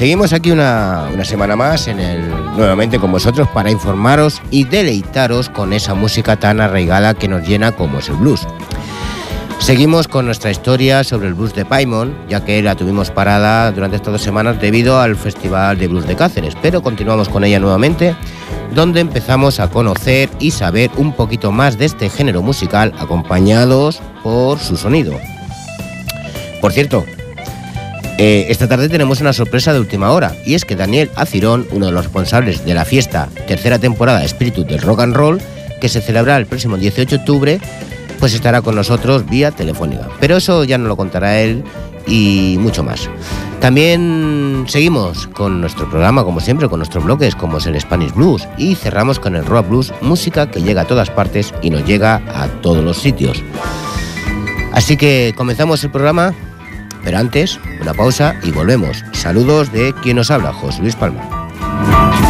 Seguimos, aquí una, una, semana más en el, nuevamente con vosotros para informaros y deleitaros con esa música tan arraigada que nos llena como es el blues. Seguimos con nuestra historia sobre el blues de Paimon, ya que la tuvimos parada durante estas dos semanas debido al Festival de Blues de Cáceres, pero continuamos con ella nuevamente, donde empezamos a conocer y saber un poquito más de este género musical acompañados por su sonido. Por cierto, eh, esta tarde tenemos una sorpresa de última hora, y es que Daniel Acirón, uno de los responsables de la fiesta tercera temporada Espíritu del Rock and Roll, que se celebrará el próximo 18 de octubre, pues estará con nosotros vía telefónica. Pero eso ya nos lo contará él y mucho más. También seguimos con nuestro programa, como siempre, con nuestros bloques, como es el Spanish Blues, y cerramos con el Rock Blues, música que llega a todas partes y nos llega a todos los sitios. Así que comenzamos el programa, pero antes, una pausa y volvemos. Saludos de quien nos habla, José Luis Palma.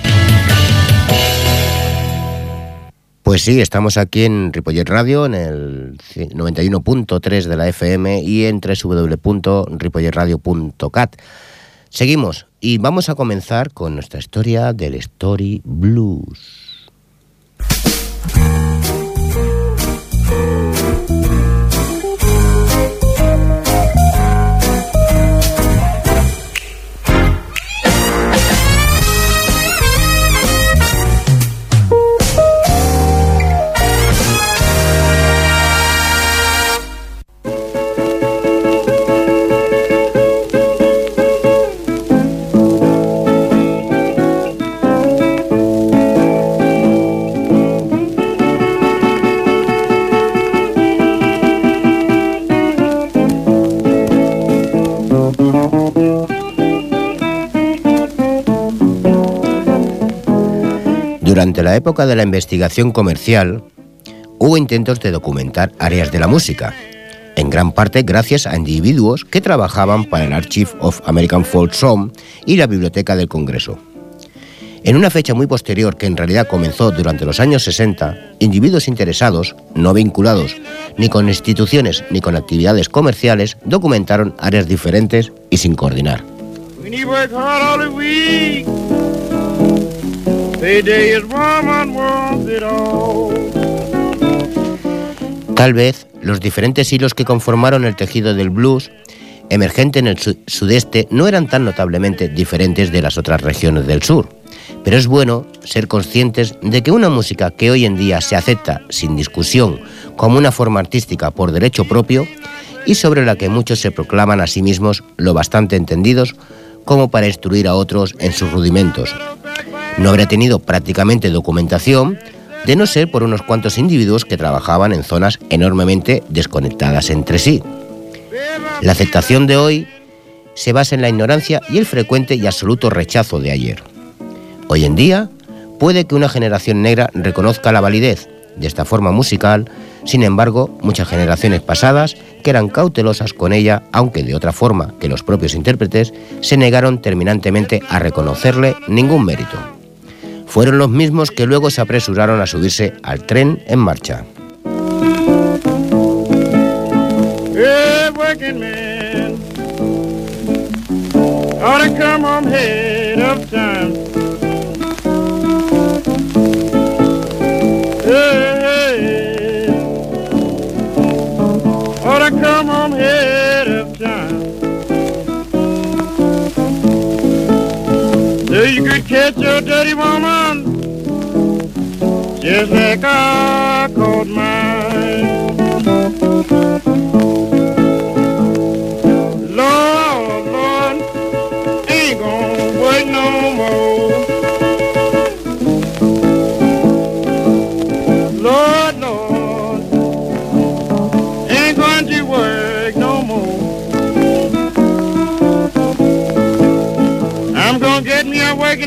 Pues sí, estamos aquí en Ripollet Radio, en el 91.3 de la FM y en www.ripolletradio.cat. Seguimos y vamos a comenzar con nuestra historia del Story Blues. Durante la época de la investigación comercial, hubo intentos de documentar áreas de la música, en gran parte gracias a individuos que trabajaban para el Archive of American Folk Song y la Biblioteca del Congreso. En una fecha muy posterior, que en realidad comenzó durante los años 60, individuos interesados, no vinculados ni con instituciones ni con actividades comerciales, documentaron áreas diferentes y sin coordinar. Tal vez los diferentes hilos que conformaron el tejido del blues emergente en el sudeste no eran tan notablemente diferentes de las otras regiones del sur, pero es bueno ser conscientes de que una música que hoy en día se acepta sin discusión como una forma artística por derecho propio y sobre la que muchos se proclaman a sí mismos lo bastante entendidos como para instruir a otros en sus rudimentos, no habría tenido prácticamente documentación de no ser por unos cuantos individuos que trabajaban en zonas enormemente desconectadas entre sí. La aceptación de hoy se basa en la ignorancia y el frecuente y absoluto rechazo de ayer. Hoy en día, puede que una generación negra reconozca la validez de esta forma musical, sin embargo, muchas generaciones pasadas, que eran cautelosas con ella, aunque de otra forma que los propios intérpretes, se negaron terminantemente a reconocerle ningún mérito. Fueron los mismos que luego se apresuraron a subirse al tren en marcha. Catch your dirty woman just like I caught mine.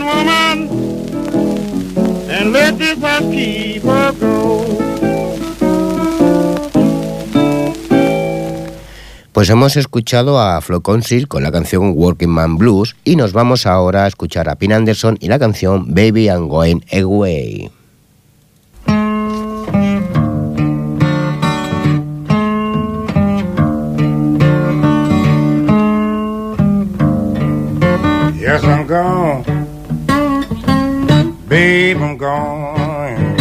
Woman and let this go. Pues hemos escuchado a Flo Council con la canción Working Man Blues y nos vamos ahora a escuchar a Pin Anderson y la canción Baby I'm Going Away. Yes, I'm gone. Babe, I'm gone.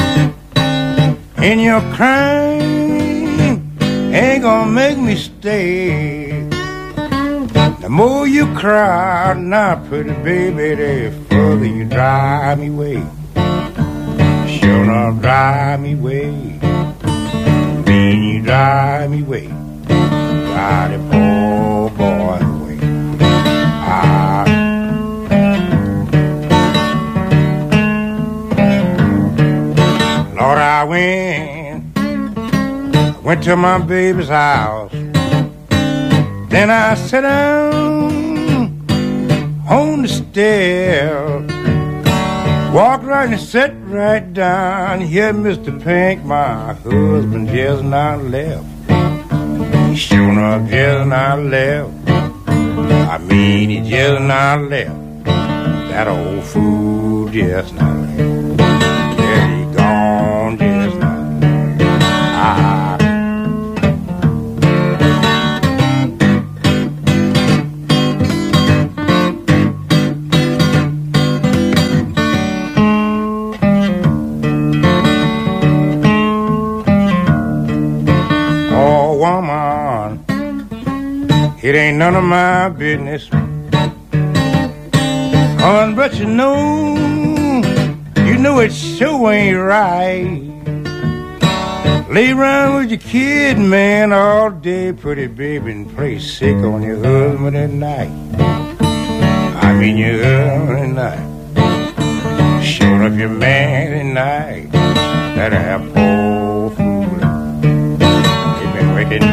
And your crying ain't gonna make me stay. The more you cry, now pretty baby, the further you drive me away. Sure enough, drive me away. Then you drive me away. Went, went to my baby's house. Then I sat down on the stair. Walked right and sat right down. Here, Mr. Pink, my husband just not left. He sure enough just not left. I mean, he just not left. That old fool just not left. It ain't none of my business. Oh, Hon, but you know, you know it sure ain't right. Lay around with your kid, man, all day, pretty baby, and play sick on your husband at night. I mean your husband at night. Showing up your man at night. That a poor fool. He been wicked.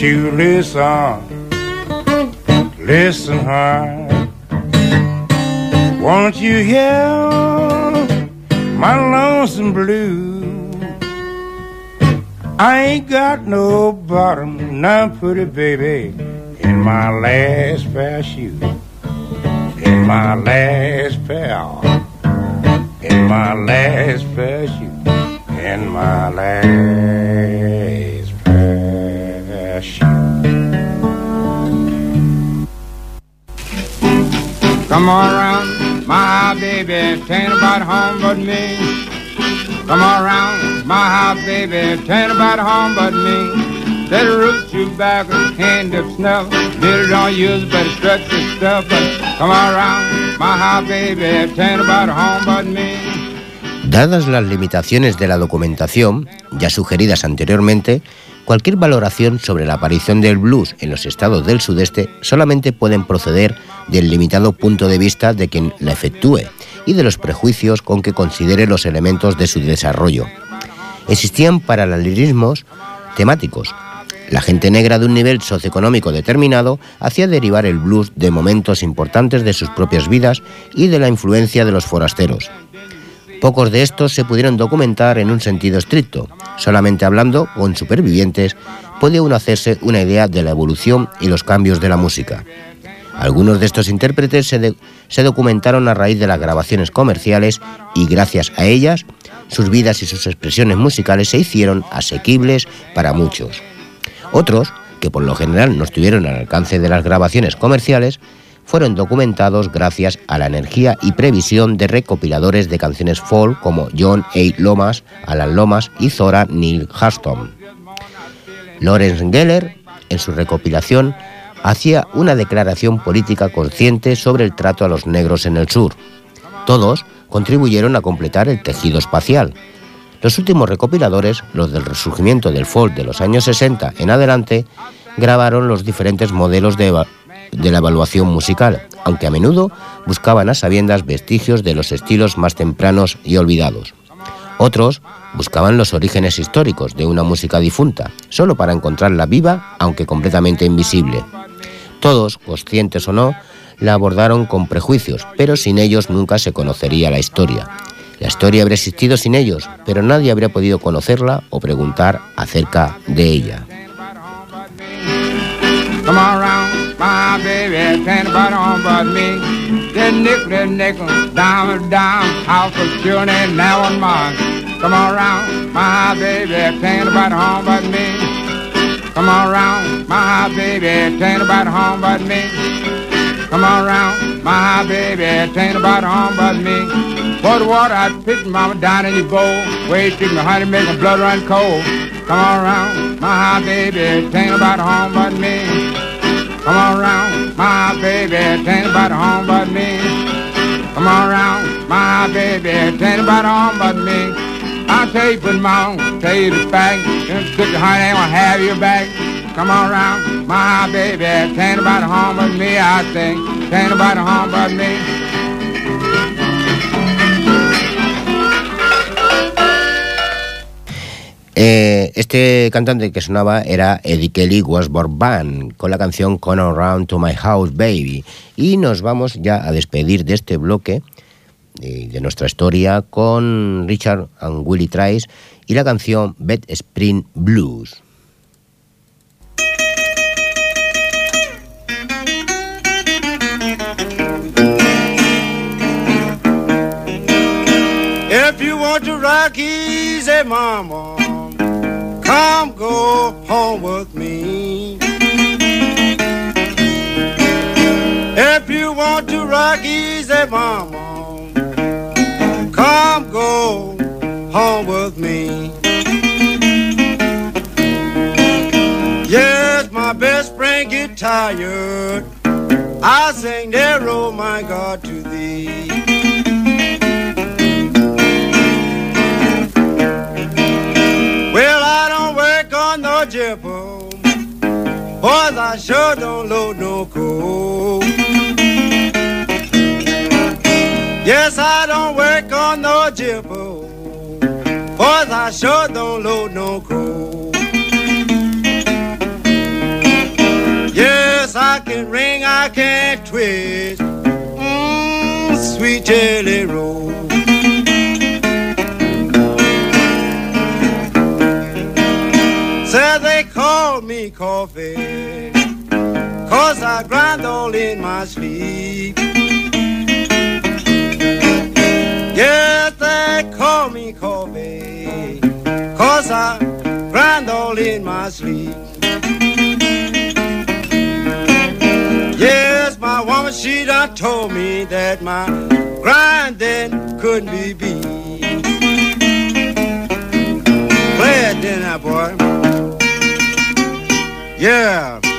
You listen? Listen hard. Won't you hear my lonesome blue? I ain't got no bottom, now pretty baby, in my last pair of shoes. In my last pair, in my last pair of shoes. In my last Come around, my baby, ain't about home but me. Come around, my house, baby, ain't about home but me. Hand of snuff. Don't use, but stuff. But come around, my house, baby, ain't about home but me. Dadas las limitaciones de la documentación, ya sugeridas anteriormente, cualquier valoración sobre la aparición del blues en los estados del sudeste solamente pueden proceder del limitado punto de vista de quien la efectúe y de los prejuicios con que considere los elementos de su desarrollo. Existían paralelismos temáticos. La gente negra de un nivel socioeconómico determinado hacía derivar el blues de momentos importantes de sus propias vidas y de la influencia de los forasteros. Pocos de estos se pudieron documentar en un sentido estricto. Solamente hablando con supervivientes puede uno hacerse una idea de la evolución y los cambios de la música. Algunos de estos intérpretes se, se, documentaron a raíz de las grabaciones comerciales y gracias a ellas sus vidas y sus expresiones musicales se hicieron asequibles para muchos. Otros, que por lo general no estuvieron al alcance de las grabaciones comerciales, fueron documentados gracias a la energía y previsión de recopiladores de canciones folk como John A. Lomas, Alan Lomas y Zora Neale Hurston. Lawrence Geller, en su recopilación, hacía una declaración política consciente sobre el trato a los negros en el sur. Todos contribuyeron a completar el tejido espacial. Los últimos recopiladores, los del resurgimiento del folk de los años 60 en adelante, grabaron los diferentes modelos de, de la evaluación musical, aunque a menudo buscaban a sabiendas vestigios de los estilos más tempranos y olvidados. Otros buscaban los orígenes históricos de una música difunta, solo para encontrarla viva, aunque completamente invisible. Todos, conscientes o no, la abordaron con prejuicios, pero sin ellos nunca se conocería la historia. La historia habría existido sin ellos, pero nadie habría podido conocerla o preguntar acerca de ella. My baby, ain't nobody on but me. That nickel, that nickel, dime, dime, house of children, now on mine. Come on around, my baby, ain't nobody home but me. Come on around, my baby, ain't nobody home but me. Come on around, my baby, ain't nobody home but me. For the water, I pitch mama down in your bowl. Wait, stick my honey, make my blood run cold. Come on around, my baby, ain't nobody home but me. Come on around, my baby, ain't nobody home but me. Come on around, my baby, ain't nobody home but me. I'll tell you, put my on, tell you the fact, and stick the honey, ain't gonna have your back. Come on around, my baby, ain't nobody home but me, I think, ain't nobody home but me. Eh, este cantante que sonaba era Eddie Kelly Wasborn Band con la canción Come Around to My House Baby. Y nos vamos ya a despedir de este bloque de, de nuestra historia con Richard and Willie Trice y la canción Bed Spring Blues. Come go home with me. If you want to rock easy, mama, come go home with me. Yes, my best friend get tired. I sing there, oh my God, to thee. Boys, I sure don't load no coal. Yes, I don't work on no jibbo. Boys, I sure don't load no coal. Yes, I can ring, I can twist. Mmm, sweet jelly roll. Me coffee, cause I grind all in my sleep. Yes, they call me coffee, cause I grind all in my sleep. Yes, my woman, she done told me that my grinding couldn't be beat. Play it then, boy. Yeah.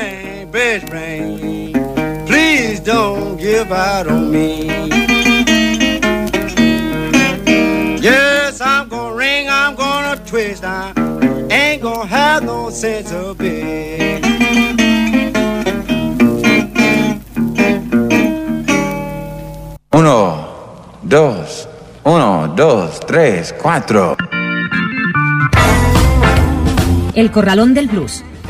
rain, bad rain. Please don't give out on me. Yes, I'm gonna ring, I'm gonna twist. I ain't gonna have no sense of it. Uno, dos, uno, dos, tres, cuatro. El corralón del blues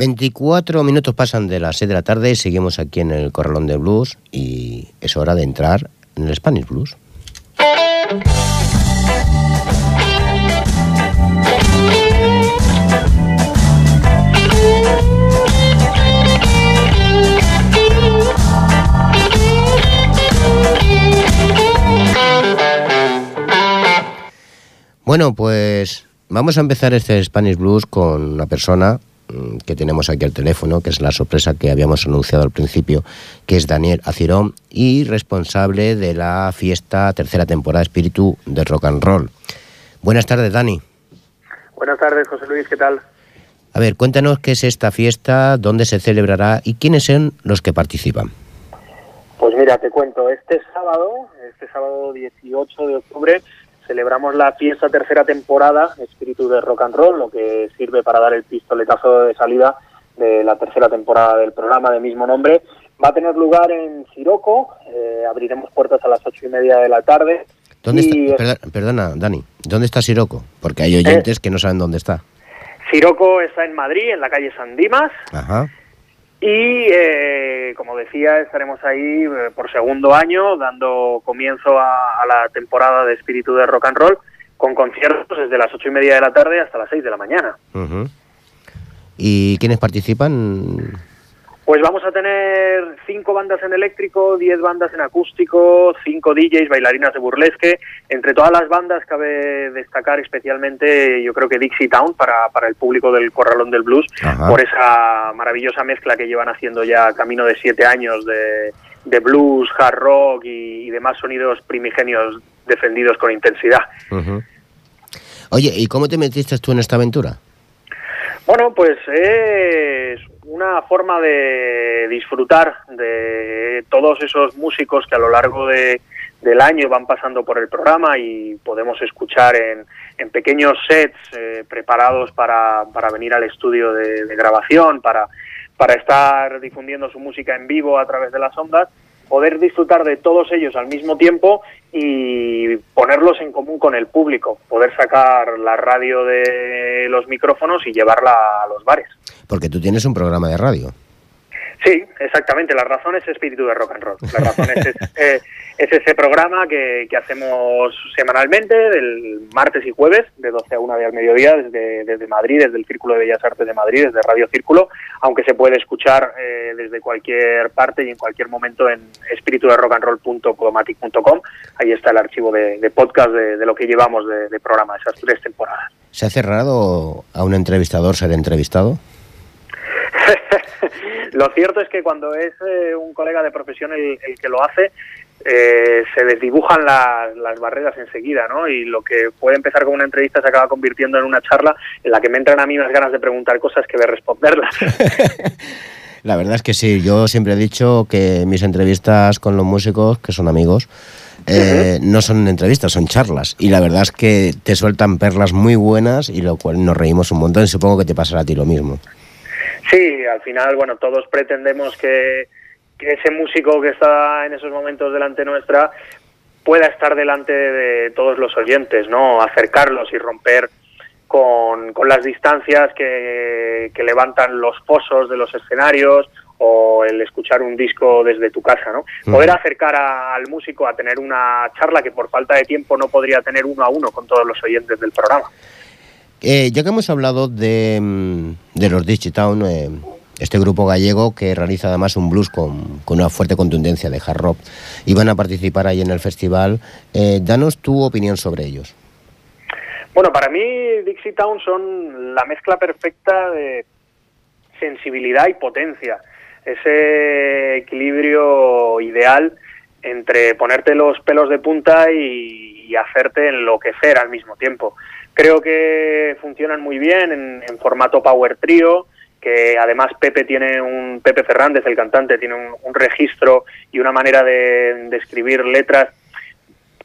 Veinticuatro minutos pasan de las 6 de la tarde, seguimos aquí en el Corralón del Blues y es hora de entrar en el Spanish Blues. Bueno, pues vamos a empezar este Spanish Blues con una persona que tenemos aquí al teléfono, que es la sorpresa que habíamos anunciado al principio, que es Daniel Acirón y responsable de la fiesta tercera temporada Espíritu de Rock and Roll. Buenas tardes, Dani. Buenas tardes, José Luis, ¿qué tal? A ver, cuéntanos qué es esta fiesta, dónde se celebrará y quiénes son los que participan. Pues mira, te cuento, este sábado, este sábado 18 de octubre, celebramos la fiesta tercera temporada Espíritu de Rock and Roll, lo que sirve para dar el pistoletazo de salida de la tercera temporada del programa de mismo nombre. Va a tener lugar en Siroco, eh, abriremos puertas a las ocho y media de la tarde. ¿Dónde está? Perdona, Dani, ¿dónde está Siroco? Porque hay oyentes que no saben dónde está. Siroco está en Madrid, en la calle San Dimas, Ajá. Y, eh, como decía, estaremos ahí eh, por segundo año, dando comienzo a, la temporada de Espíritu de Rock and Roll, con conciertos desde las ocho y media de la tarde hasta las seis de la mañana. ujú. ¿Y quiénes participan? Pues vamos a tener cinco bandas en eléctrico, diez bandas en acústico, cinco DJs, bailarinas de burlesque. Entre todas las bandas cabe destacar especialmente, yo creo que Dixie Town para, para el público del Corralón del Blues, Ajá. por esa maravillosa mezcla que llevan haciendo ya camino de siete años de, de blues, hard rock y, y demás sonidos primigenios defendidos con intensidad. Oye, ¿y cómo te metiste tú en esta aventura? Bueno, pues es una forma de disfrutar de todos esos músicos que a lo largo de, del año van pasando por el programa y podemos escuchar en, en pequeños sets eh, preparados para, para venir al estudio de, de grabación, para, para estar difundiendo su música en vivo a través de las ondas, poder disfrutar de todos ellos al mismo tiempo y ponerlos en común con el público, poder sacar la radio de los micrófonos y llevarla a los bares. Porque tú tienes un programa de radio. Sí, exactamente. La razón es espíritu de rock and roll. La razón es, es, eh, es ese programa que, que hacemos semanalmente, del martes y jueves, de 12 a 1 de al mediodía, desde, desde Madrid, desde el Círculo de Bellas Artes de Madrid, desde Radio Círculo, aunque se puede escuchar eh, desde cualquier parte y en cualquier momento en espirituderockandroll.podomatic.com. Ahí está el archivo de, de podcast de, de lo que llevamos de, de programa, esas tres temporadas. ¿Se ha cerrado a un entrevistador ser entrevistado? Lo cierto es que cuando es eh, un colega de profesión el, el que lo hace, eh, se desdibujan las, las barreras enseguida, ¿no? Y lo que puede empezar como una entrevista se acaba convirtiendo en una charla en la que me entran a mí más ganas de preguntar cosas que de responderlas. La verdad es que sí, yo siempre he dicho que mis entrevistas con los músicos, que son amigos, eh, no son entrevistas, son charlas. Y la verdad es que te sueltan perlas muy buenas y lo cual nos reímos un montón. Supongo que te pasará a ti lo mismo. Sí, al final, bueno, todos pretendemos que, que ese músico que está en esos momentos delante nuestra pueda estar delante de todos los oyentes, ¿no? Acercarlos y romper con, con las distancias que, que levantan los fosos de los escenarios o el escuchar un disco desde tu casa, ¿no? Poder acercar a- al músico a tener una charla que por falta de tiempo no podría tener uno a uno con todos los oyentes del programa. Eh, ya que hemos hablado de, mm, de los Digitown, eh, este grupo gallego que realiza además un blues con, con, una fuerte contundencia de hard rock. Y van a participar ahí en el festival. Eh, danos tu opinión sobre ellos. Bueno, para mí Dixie Town son la mezcla perfecta de sensibilidad y potencia. Ese equilibrio ideal entre ponerte los pelos de punta y, y hacerte enloquecer al mismo tiempo. Creo que funcionan muy bien en, formato power trio, que además Pepe tiene un Pepe Fernández, el cantante, tiene un, registro y una manera de, escribir letras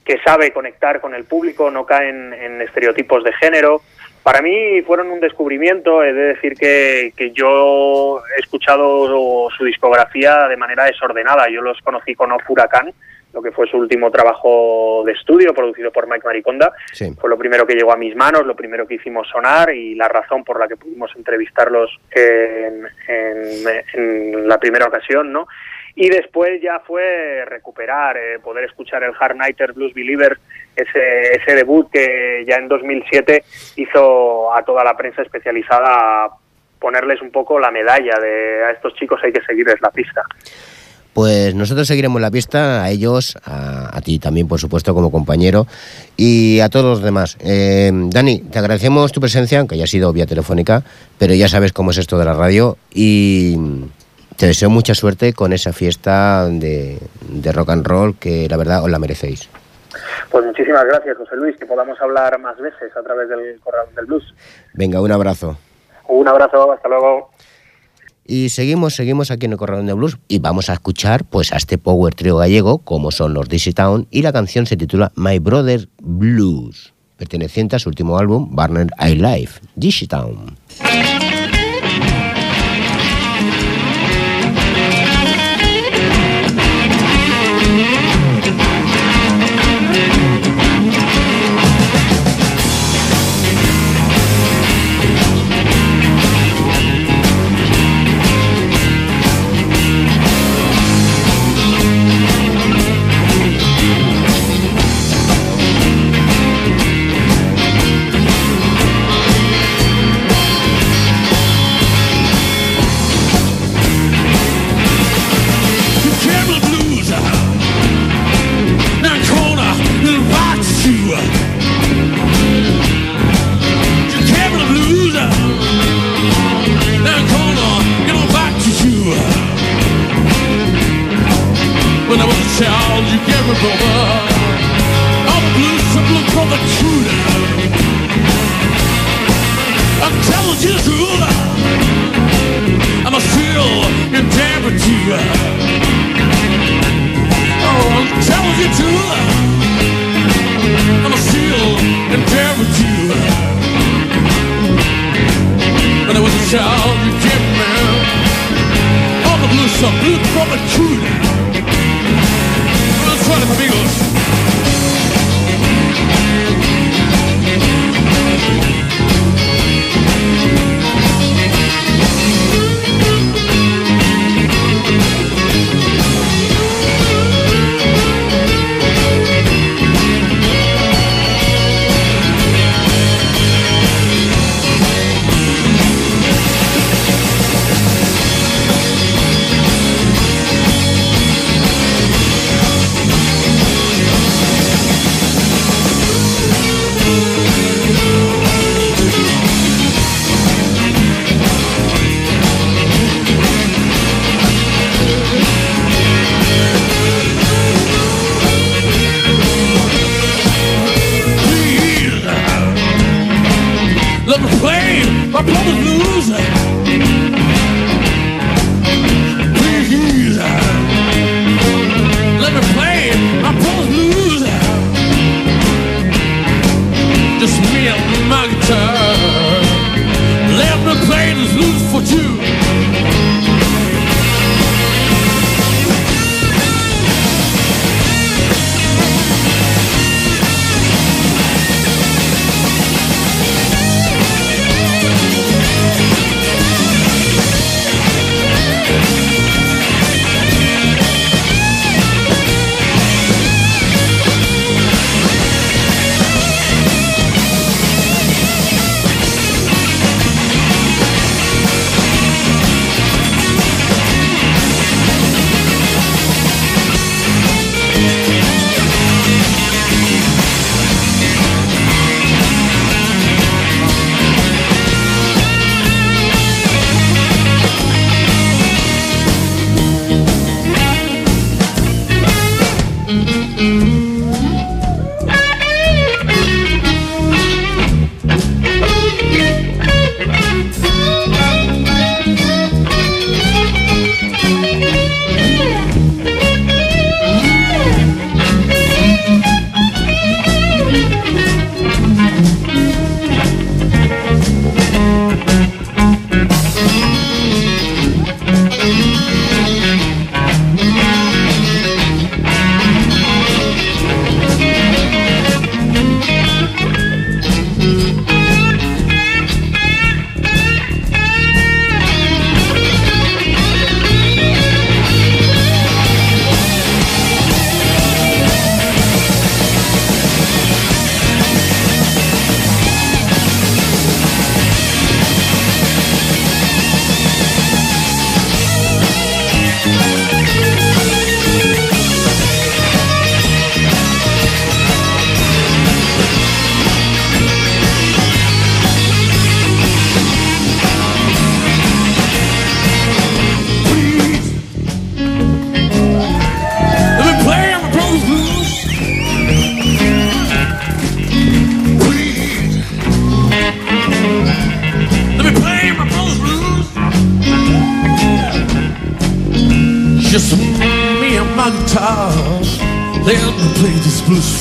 que sabe conectar con el público, no caen en estereotipos de género. Para mí fueron un descubrimiento, he de decir que, que yo he escuchado su discografía de manera desordenada. Yo los conocí con Off Huracán, lo que fue su último trabajo de estudio producido por Mike Mariconda. Sí. Fue lo primero que llegó a mis manos, lo primero que hicimos sonar y la razón por la que pudimos entrevistarlos en, en, en la primera ocasión, ¿no? Y después ya fue recuperar, eh, poder escuchar el Hard Nighter Blues Believer, ese, ese debut que ya en 2007 hizo a toda la prensa especializada ponerles un poco la medalla de a estos chicos hay que seguirles la pista. Pues nosotros seguiremos la pista, a ellos, a, a, ti también, por supuesto, como compañero, y a todos los demás. Eh, Dani, te agradecemos tu presencia, aunque haya sido vía telefónica, pero ya sabes cómo es esto de la radio, y te deseo mucha suerte con esa fiesta de, de rock and roll que la verdad os la merecéis. Pues muchísimas gracias, José Luis, que podamos hablar más veces a través del Corral del Blues. Venga, un abrazo. Un abrazo, hasta luego. Y seguimos, seguimos aquí en el Corralón de Blues y vamos a escuchar pues a este power trio gallego como son los Dizzy y la canción se titula My Brother Blues, perteneciente a su último álbum Barner I Life, Dizzy.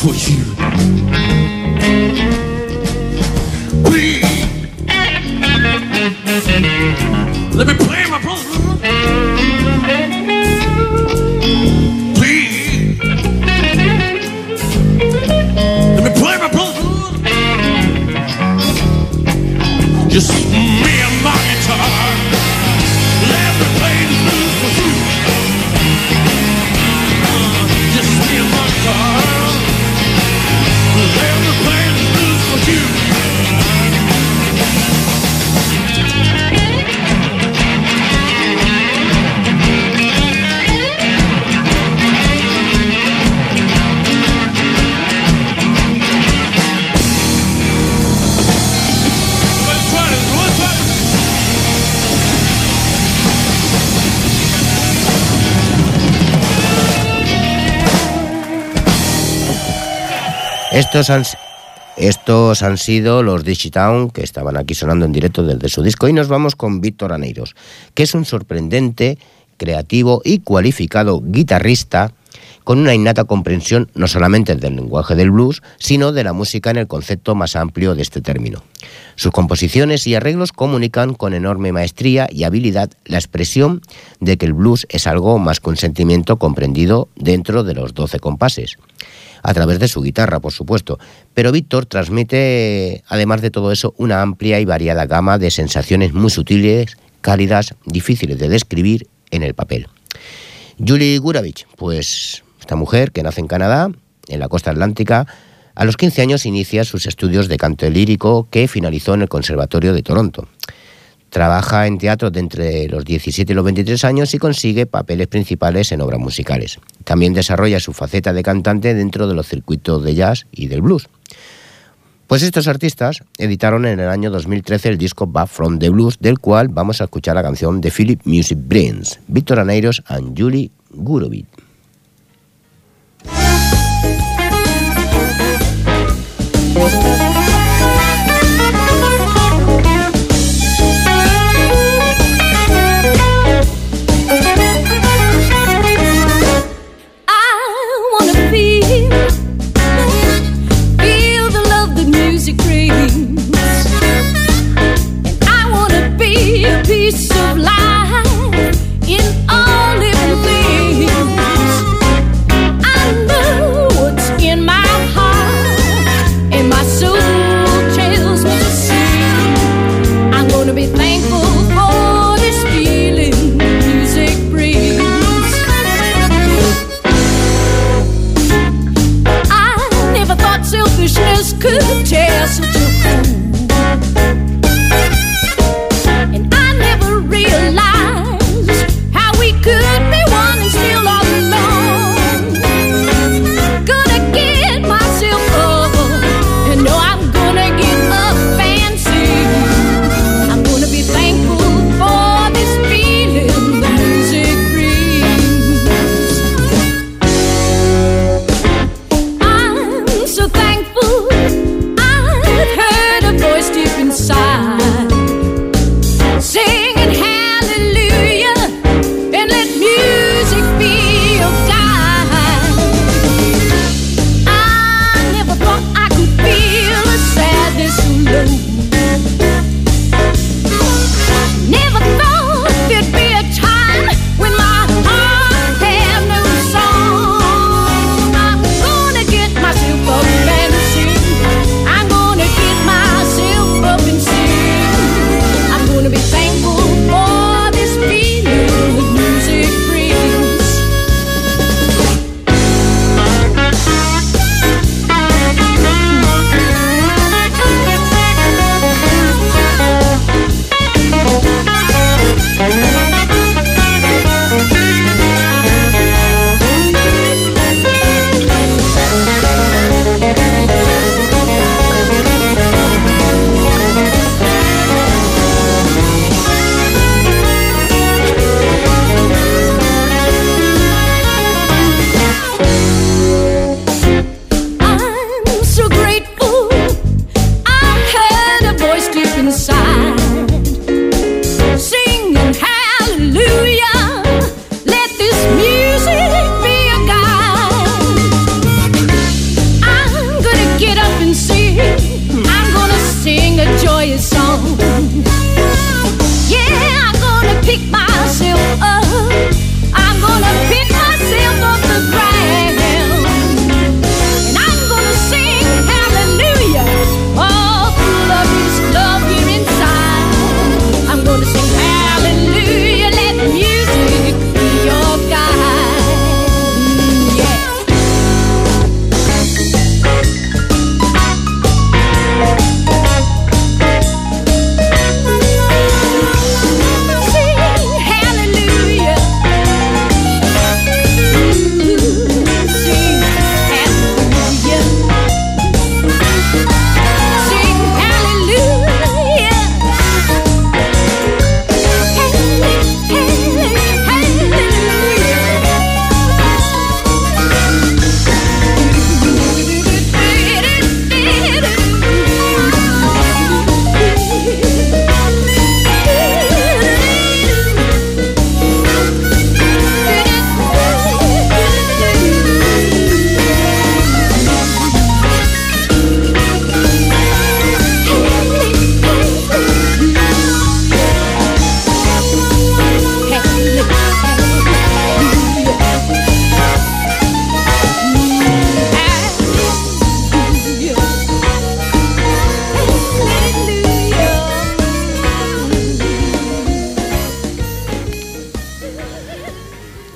This Estos han, estos han sido los Digitown que estaban aquí sonando en directo desde su disco y nos vamos con Víctor Aneiros, que es un sorprendente, creativo y cualificado guitarrista con una innata comprensión no solamente del lenguaje del blues, sino de la música en el concepto más amplio de este término. Sus composiciones y arreglos comunican con enorme maestría y habilidad la expresión de que el blues es algo más que un sentimiento comprendido dentro de los 12 compases a través de su guitarra, por supuesto. Pero Víctor transmite, además de todo eso, una amplia y variada gama de sensaciones muy sutiles, cálidas, difíciles de describir en el papel. Julie Guravich, pues esta mujer que nace en Canadá, en la costa atlántica, a los 15 años inicia sus estudios de canto lírico que finalizó en el Conservatorio de Toronto. Trabaja en teatro de entre los 17 y los 23 años y consigue papeles principales en obras musicales. También desarrolla su faceta de cantante dentro de los circuitos de jazz y del blues. Pues estos artistas editaron en el año 2013 el disco Back from the Blues, del cual vamos a escuchar la canción de Philip Music Brains, Víctor Aneiros and Julie Gurovich.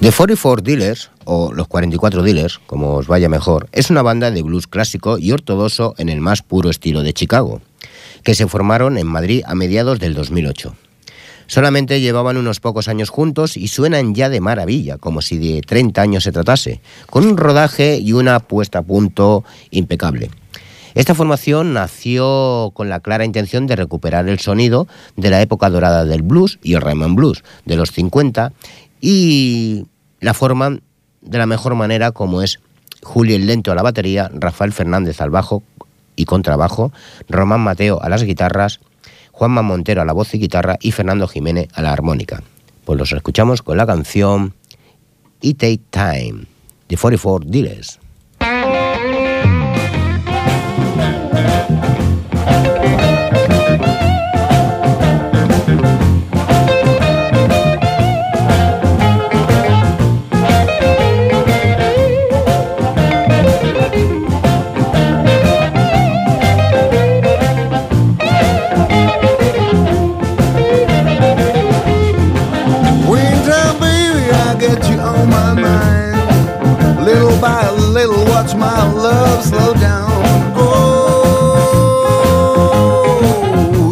The 44 Dealers, o Los 44 Dealers, como os vaya mejor, es una banda de blues clásico y ortodoxo en el más puro estilo de Chicago, que se formaron en Madrid a mediados del 2008. Solamente llevaban unos pocos años juntos y suenan ya de maravilla, como si de 30 años se tratase, con un rodaje y una puesta a punto impecable. Esta formación nació con la clara intención de recuperar el sonido de la época dorada del blues y el Rhythm Blues de los 50 y la forman de la mejor manera como es Julio el Lento a la batería, Rafael Fernández al bajo y contrabajo, Román Mateo a las guitarras, Juanma Montero a la voz y guitarra y Fernando Jiménez a la armónica. Pues los escuchamos con la canción It Take Time, de 44 Dealers. Watch my love slow down. Oh,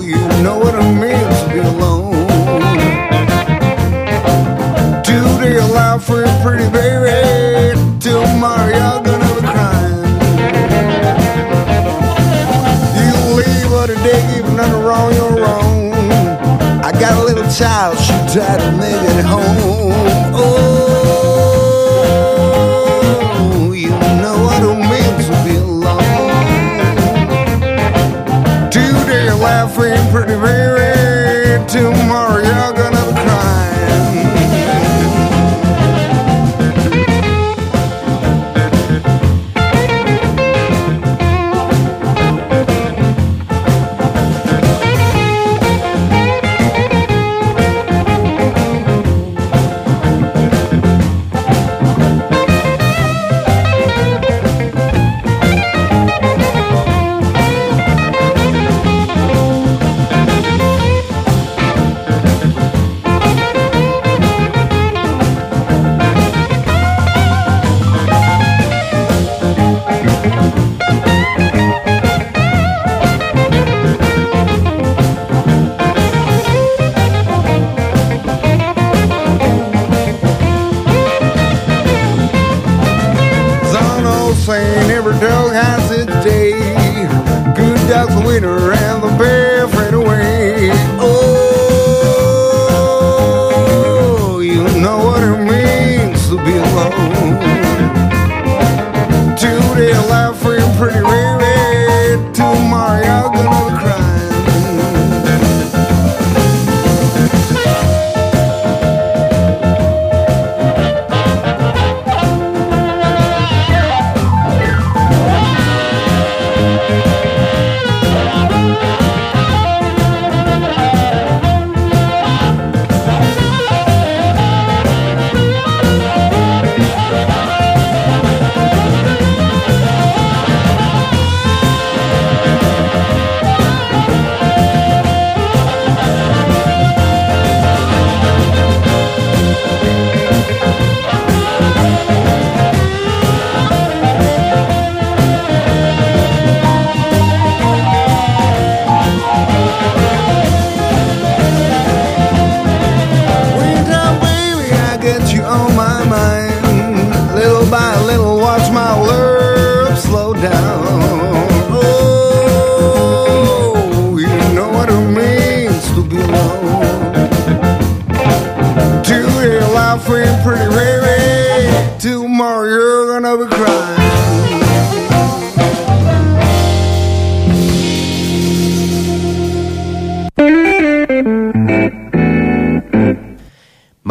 you know what it means to be alone. Today, life for you, pretty baby. Tomorrow, you're gonna be crying. You leave what a day, even nothing wrong, you're wrong. I got a little child, she tried to make it home. pretty baby, tomorrow.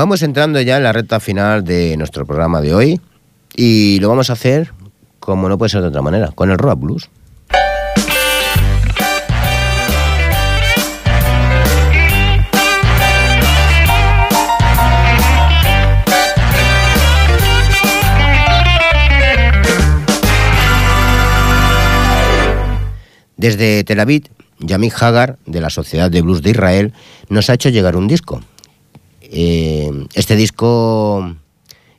Vamos entrando ya en la recta final de nuestro programa de hoy y lo vamos a hacer como no puede ser de otra manera, con el rock blues. Desde Tel Aviv, Yamik Hagar, de la Sociedad de Blues de Israel, nos ha hecho llegar un disco. Eh, este disco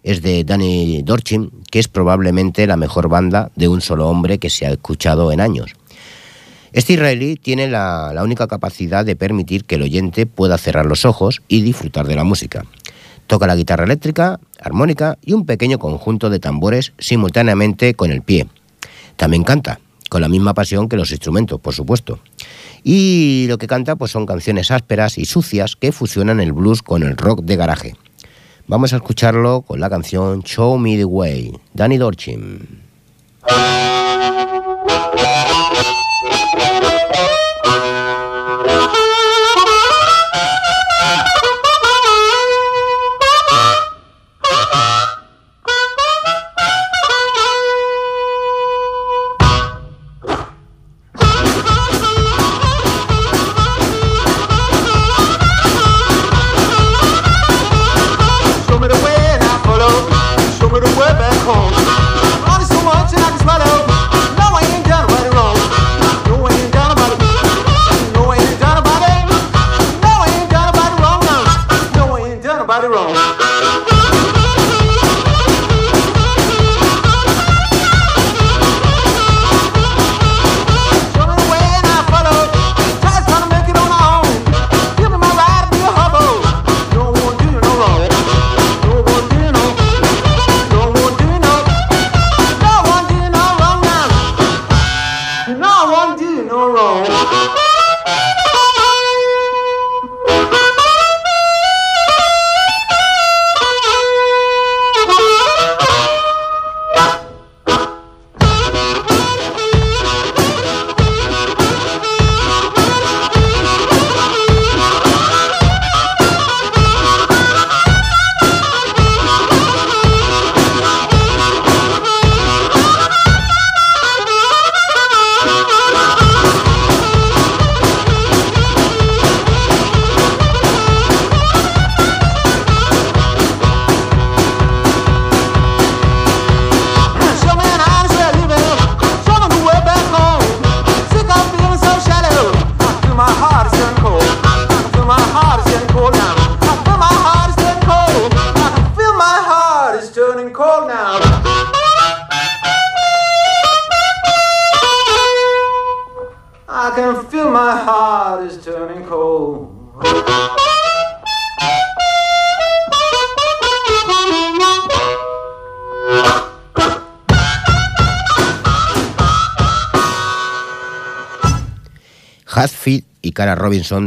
es de Danny Dorchin, que es probablemente la mejor banda de un solo hombre que se ha escuchado en años. Este israelí tiene la, la única capacidad de permitir que el oyente pueda cerrar los ojos y disfrutar de la música. Toca la guitarra eléctrica, armónica y un pequeño conjunto de tambores simultáneamente con el pie. También canta, con la misma pasión que los instrumentos, por supuesto. Y lo que canta pues son canciones ásperas y sucias que fusionan el blues con el rock de garaje. Vamos a escucharlo con la canción Show Me the Way, Danny Dorchin.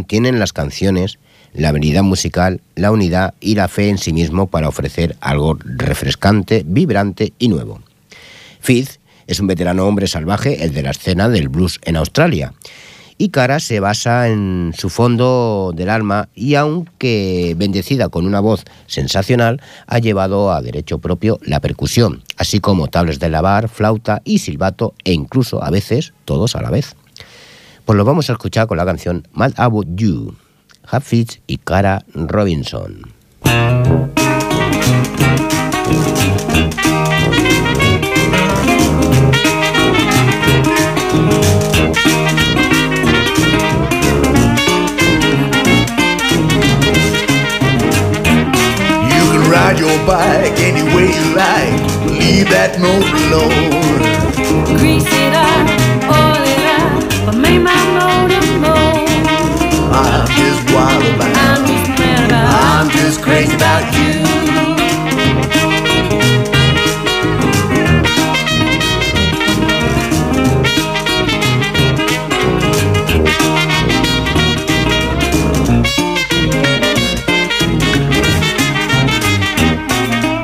Tienen las canciones, la habilidad musical, la unidad y la fe en sí mismo para ofrecer algo refrescante, vibrante y nuevo. Fitz es un veterano hombre salvaje, el de la escena del blues en Australia. Y Cara se basa en su fondo del alma y aunque bendecida con una voz sensacional, ha llevado a derecho propio la percusión, así como tablas de lavar, flauta y silbato e incluso a veces todos a la vez. Pues lo vamos a escuchar con la canción Mad About You, Hafiz y Cara Robinson. You can ride your bike any way you like. Leave that motor alone. Grease it up, up, my motor move. I'm just wild about I'm just mad about I'm just crazy about you.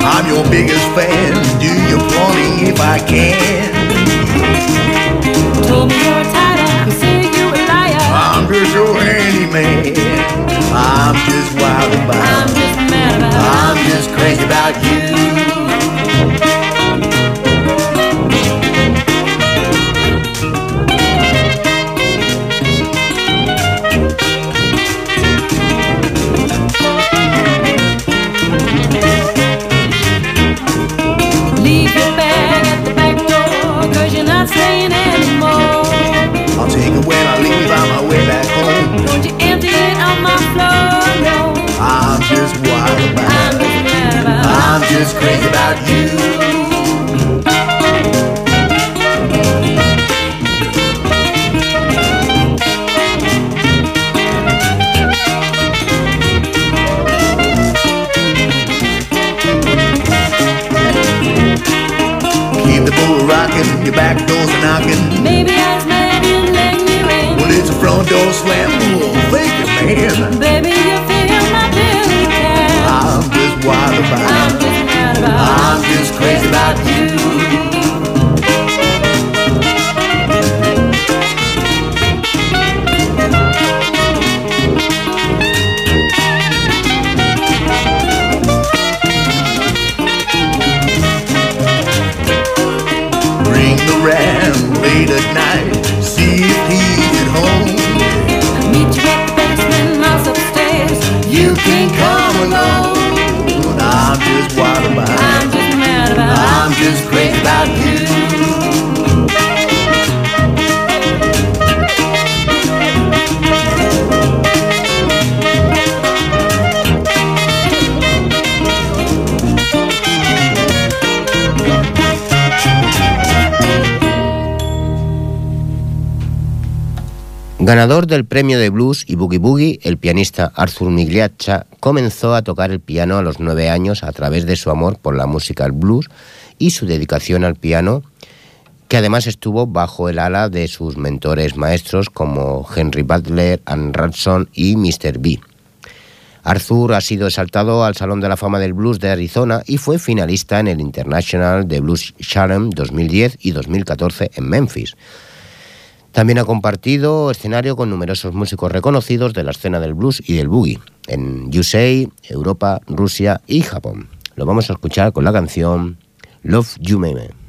I'm your biggest fan. Do you for me if I can? Told me I'm just your handyman. I'm just wild about. I'm just mad about I'm just crazy about you. I'm just wild about. I'm just mad about I'm just crazy about you. Keep the boat rocking, your back door's knocking. Maybe I smell you let me in. Well, it's a front door slam. Oh, thank you, man. Baby, you wild about I'm just mad about I'm just crazy about you. Bring the late at night. See if he's at home. I meet you at the basement upstairs. You can come alone. I'm just wild about I'm just mad about I'm just crazy about you. Ganador del premio de blues y boogie boogie, el pianista Arthur Migliaccia comenzó a tocar el piano a los nueve años a través de su amor por la música blues y su dedicación al piano, que además estuvo bajo el ala de sus mentores maestros como Henry Butler, Ann Ransom y Mr. B. Arthur ha sido exaltado al Salón de la Fama del Blues de Arizona y fue finalista en el International de Blues Sharem 2010 y 2014 en Memphis. También ha compartido escenario con numerosos músicos reconocidos de la escena del blues y del boogie en USA, Europa, Rusia y Japón. Lo vamos a escuchar con la canción Love You Meme.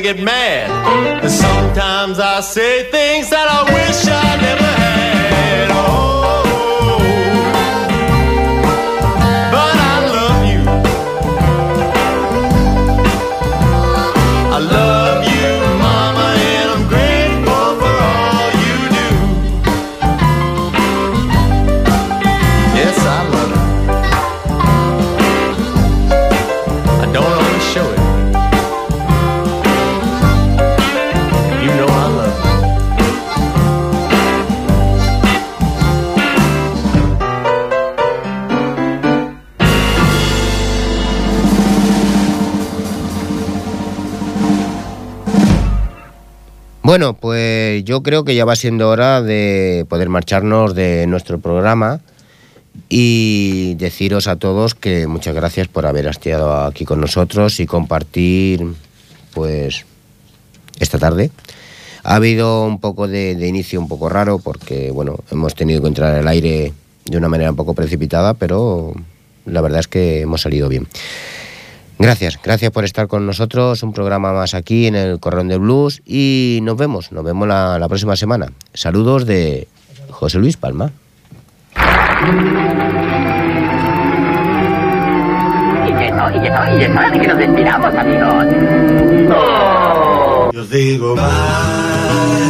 Get mad. And sometimes I say Bueno, pues yo creo que ya va siendo hora de poder marcharnos de nuestro programa y deciros a todos que muchas gracias por haber estado aquí con nosotros y compartir pues esta tarde. Ha habido un poco de, de inicio un poco raro porque bueno, hemos tenido que entrar al aire de una manera un poco precipitada, pero la verdad es que hemos salido bien. Gracias, gracias por estar con nosotros. Un programa más aquí en el Corrón de Blues y nos vemos, nos vemos la, la próxima semana. Saludos de José Luis Palma. Y que no, y que no, y que no, y que nos despidamos, amigos. Yo digo bye, bye,